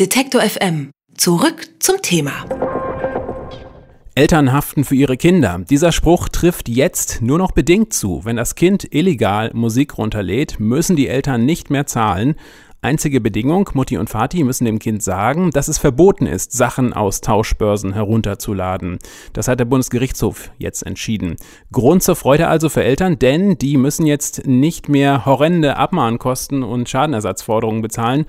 Detektor FM. Zurück zum Thema. Eltern haften für ihre Kinder. Dieser Spruch trifft jetzt nur noch bedingt zu. Wenn das Kind illegal Musik runterlädt, müssen die Eltern nicht mehr zahlen. Einzige Bedingung, Mutti und Vati müssen dem Kind sagen, dass es verboten ist, Sachen aus Tauschbörsen herunterzuladen. Das hat der Bundesgerichtshof jetzt entschieden. Grund zur Freude also für Eltern, denn die müssen jetzt nicht mehr horrende Abmahnkosten und Schadenersatzforderungen bezahlen.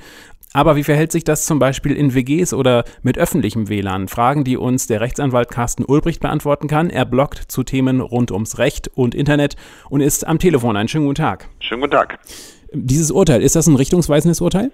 Aber wie verhält sich das zum Beispiel in WGs oder mit öffentlichem WLAN? Fragen, die uns der Rechtsanwalt Carsten Ulbricht beantworten kann. Er bloggt zu Themen rund ums Recht und Internet und ist am Telefon. Einen schönen guten Tag. Schönen guten Tag. Dieses Urteil, ist das ein richtungsweisendes Urteil?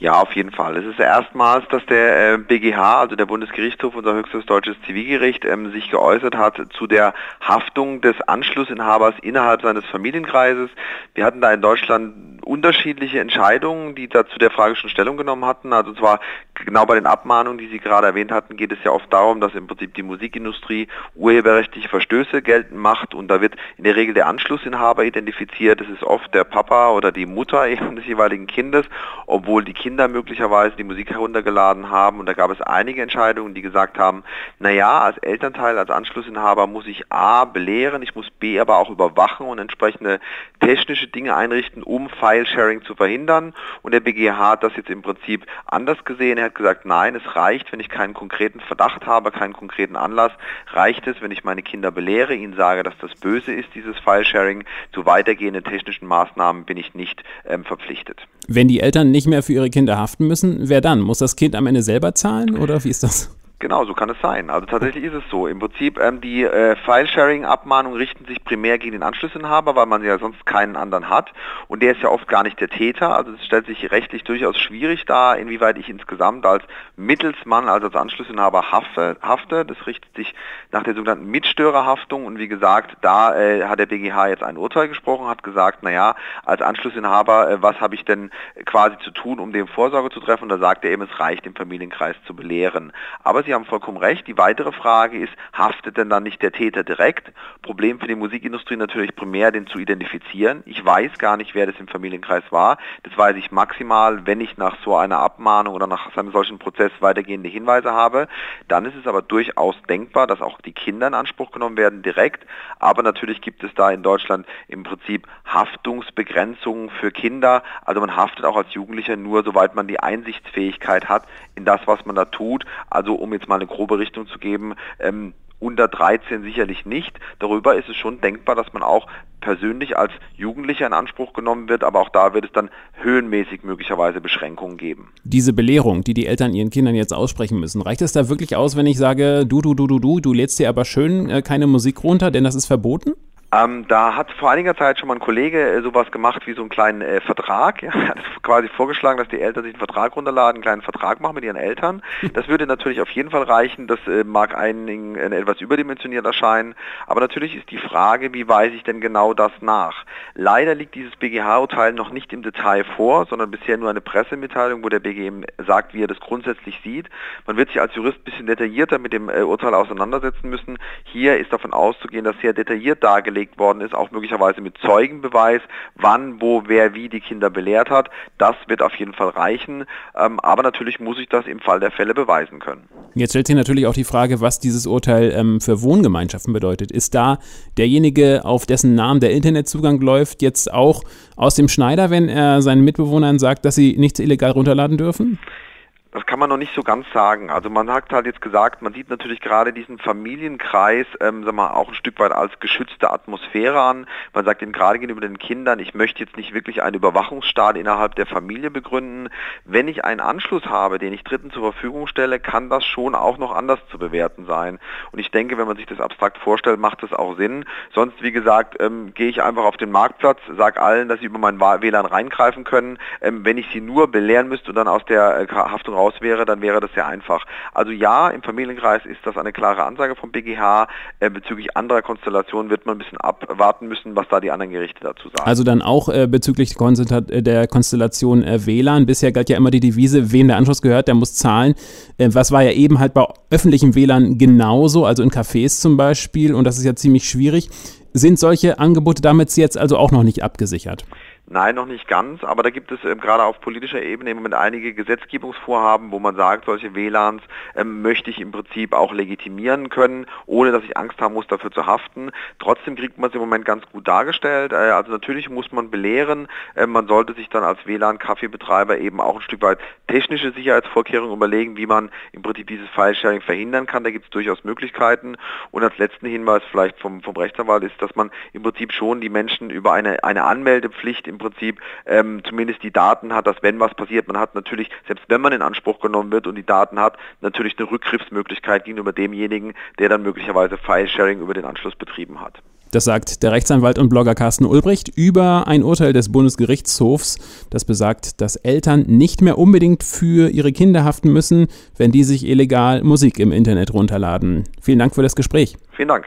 Ja, auf jeden Fall. Es ist erstmals, dass der äh, BGH, also der Bundesgerichtshof, unser höchstes deutsches Zivilgericht, ähm, sich geäußert hat zu der Haftung des Anschlussinhabers innerhalb seines Familienkreises. Wir hatten da in Deutschland unterschiedliche Entscheidungen, die da zu der Frage schon Stellung genommen hatten. Also zwar genau bei den Abmahnungen, die Sie gerade erwähnt hatten, geht es ja oft darum, dass im Prinzip die Musikindustrie urheberrechtliche Verstöße geltend macht und da wird in der Regel der Anschlussinhaber identifiziert. Das ist oft der Papa oder die Mutter eben des jeweiligen Kindes, obwohl die Kinder möglicherweise die Musik heruntergeladen haben und da gab es einige Entscheidungen, die gesagt haben, naja, als Elternteil, als Anschlussinhaber muss ich A belehren, ich muss B aber auch überwachen und entsprechende technische Dinge einrichten, um File-Sharing zu verhindern und der BGH hat das jetzt im Prinzip anders gesehen. Er hat gesagt, nein, es reicht, wenn ich keinen konkreten Verdacht habe, keinen konkreten Anlass, reicht es, wenn ich meine Kinder belehre, ihnen sage, dass das böse ist, dieses File-Sharing. Zu weitergehenden technischen Maßnahmen bin ich nicht ähm, verpflichtet. Wenn die Eltern nicht mehr für ihre Kinder haften müssen, wer dann? Muss das Kind am Ende selber zahlen oder wie ist das? Genau, so kann es sein. Also tatsächlich ist es so. Im Prinzip ähm, die äh, File-Sharing-Abmahnungen richten sich primär gegen den Anschlussinhaber, weil man ja sonst keinen anderen hat. Und der ist ja oft gar nicht der Täter. Also es stellt sich rechtlich durchaus schwierig dar, inwieweit ich insgesamt als Mittelsmann, also als Anschlussinhaber hafte. hafte. Das richtet sich nach der sogenannten Mitstörerhaftung. Und wie gesagt, da äh, hat der BGH jetzt ein Urteil gesprochen, hat gesagt, naja, als Anschlussinhaber, äh, was habe ich denn quasi zu tun, um dem Vorsorge zu treffen? Und da sagt er eben, es reicht, im Familienkreis zu belehren. Aber Sie haben vollkommen recht. Die weitere Frage ist, haftet denn dann nicht der Täter direkt? Problem für die Musikindustrie natürlich primär, den zu identifizieren. Ich weiß gar nicht, wer das im Familienkreis war. Das weiß ich maximal, wenn ich nach so einer Abmahnung oder nach einem solchen Prozess weitergehende Hinweise habe. Dann ist es aber durchaus denkbar, dass auch die Kinder in Anspruch genommen werden direkt. Aber natürlich gibt es da in Deutschland im Prinzip Haftungsbegrenzungen für Kinder. Also man haftet auch als Jugendlicher nur, soweit man die Einsichtsfähigkeit hat in das, was man da tut. Also um jetzt mal eine grobe Richtung zu geben, ähm, unter 13 sicherlich nicht. Darüber ist es schon denkbar, dass man auch persönlich als Jugendlicher in Anspruch genommen wird, aber auch da wird es dann höhenmäßig möglicherweise Beschränkungen geben. Diese Belehrung, die die Eltern ihren Kindern jetzt aussprechen müssen, reicht es da wirklich aus, wenn ich sage, du, du, du, du, du, du lädst dir aber schön äh, keine Musik runter, denn das ist verboten? Ähm, da hat vor einiger Zeit schon mal ein Kollege äh, sowas gemacht wie so einen kleinen äh, Vertrag. Ja, er hat quasi vorgeschlagen, dass die Eltern sich einen Vertrag runterladen, einen kleinen Vertrag machen mit ihren Eltern. Das würde natürlich auf jeden Fall reichen. Das äh, mag einigen etwas überdimensioniert erscheinen. Aber natürlich ist die Frage, wie weise ich denn genau das nach? Leider liegt dieses BGH-Urteil noch nicht im Detail vor, sondern bisher nur eine Pressemitteilung, wo der BGH sagt, wie er das grundsätzlich sieht. Man wird sich als Jurist ein bisschen detaillierter mit dem äh, Urteil auseinandersetzen müssen. Hier ist davon auszugehen, dass sehr detailliert dargelegt dargelegt worden ist, auch möglicherweise mit Zeugenbeweis, wann, wo, wer, wie die Kinder belehrt hat. Das wird auf jeden Fall reichen. Ähm, aber natürlich muss ich das im Fall der Fälle beweisen können. Jetzt stellt sich natürlich auch die Frage, was dieses Urteil ähm, für Wohngemeinschaften bedeutet. Ist da derjenige, auf dessen Namen der Internetzugang läuft, jetzt auch aus dem Schneider, wenn er seinen Mitbewohnern sagt, dass sie nichts illegal runterladen dürfen? Das kann man noch nicht so ganz sagen. Also man hat halt jetzt gesagt, man sieht natürlich gerade diesen Familienkreis, ähm, sag mal, auch ein Stück weit als geschützte Atmosphäre an. Man sagt eben gerade gegenüber den Kindern, ich möchte jetzt nicht wirklich einen Überwachungsstaat innerhalb der Familie begründen. Wenn ich einen Anschluss habe, den ich Dritten zur Verfügung stelle, kann das schon auch noch anders zu bewerten sein. Und ich denke, wenn man sich das abstrakt vorstellt, macht das auch Sinn. Sonst, wie gesagt, ähm, gehe ich einfach auf den Marktplatz, sage allen, dass sie über mein WLAN reingreifen können. Ähm, wenn ich sie nur belehren müsste und dann aus der äh, Haftung raus wäre, dann wäre das sehr einfach. Also ja, im Familienkreis ist das eine klare Ansage vom BGH. Äh, bezüglich anderer Konstellationen wird man ein bisschen abwarten müssen, was da die anderen Gerichte dazu sagen. Also dann auch äh, bezüglich der Konstellation äh, WLAN. Bisher galt ja immer die Devise, wem der Anschluss gehört, der muss zahlen. Äh, was war ja eben halt bei öffentlichem WLAN genauso, also in Cafés zum Beispiel. Und das ist ja ziemlich schwierig. Sind solche Angebote damit jetzt also auch noch nicht abgesichert? Nein, noch nicht ganz, aber da gibt es ähm, gerade auf politischer Ebene im Moment einige Gesetzgebungsvorhaben, wo man sagt, solche WLANs ähm, möchte ich im Prinzip auch legitimieren können, ohne dass ich Angst haben muss, dafür zu haften. Trotzdem kriegt man es im Moment ganz gut dargestellt. Äh, also natürlich muss man belehren, äh, man sollte sich dann als WLAN-Kaffeebetreiber eben auch ein Stück weit technische Sicherheitsvorkehrungen überlegen, wie man im Prinzip dieses File-Sharing verhindern kann. Da gibt es durchaus Möglichkeiten. Und als letzten Hinweis vielleicht vom, vom Rechtsanwalt ist, dass man im Prinzip schon die Menschen über eine, eine Anmeldepflicht im Prinzip ähm, zumindest die Daten hat, dass wenn was passiert, man hat natürlich, selbst wenn man in Anspruch genommen wird und die Daten hat, natürlich eine Rückgriffsmöglichkeit gegenüber demjenigen, der dann möglicherweise File-Sharing über den Anschluss betrieben hat. Das sagt der Rechtsanwalt und Blogger Carsten Ulbricht über ein Urteil des Bundesgerichtshofs, das besagt, dass Eltern nicht mehr unbedingt für ihre Kinder haften müssen, wenn die sich illegal Musik im Internet runterladen. Vielen Dank für das Gespräch. Vielen Dank.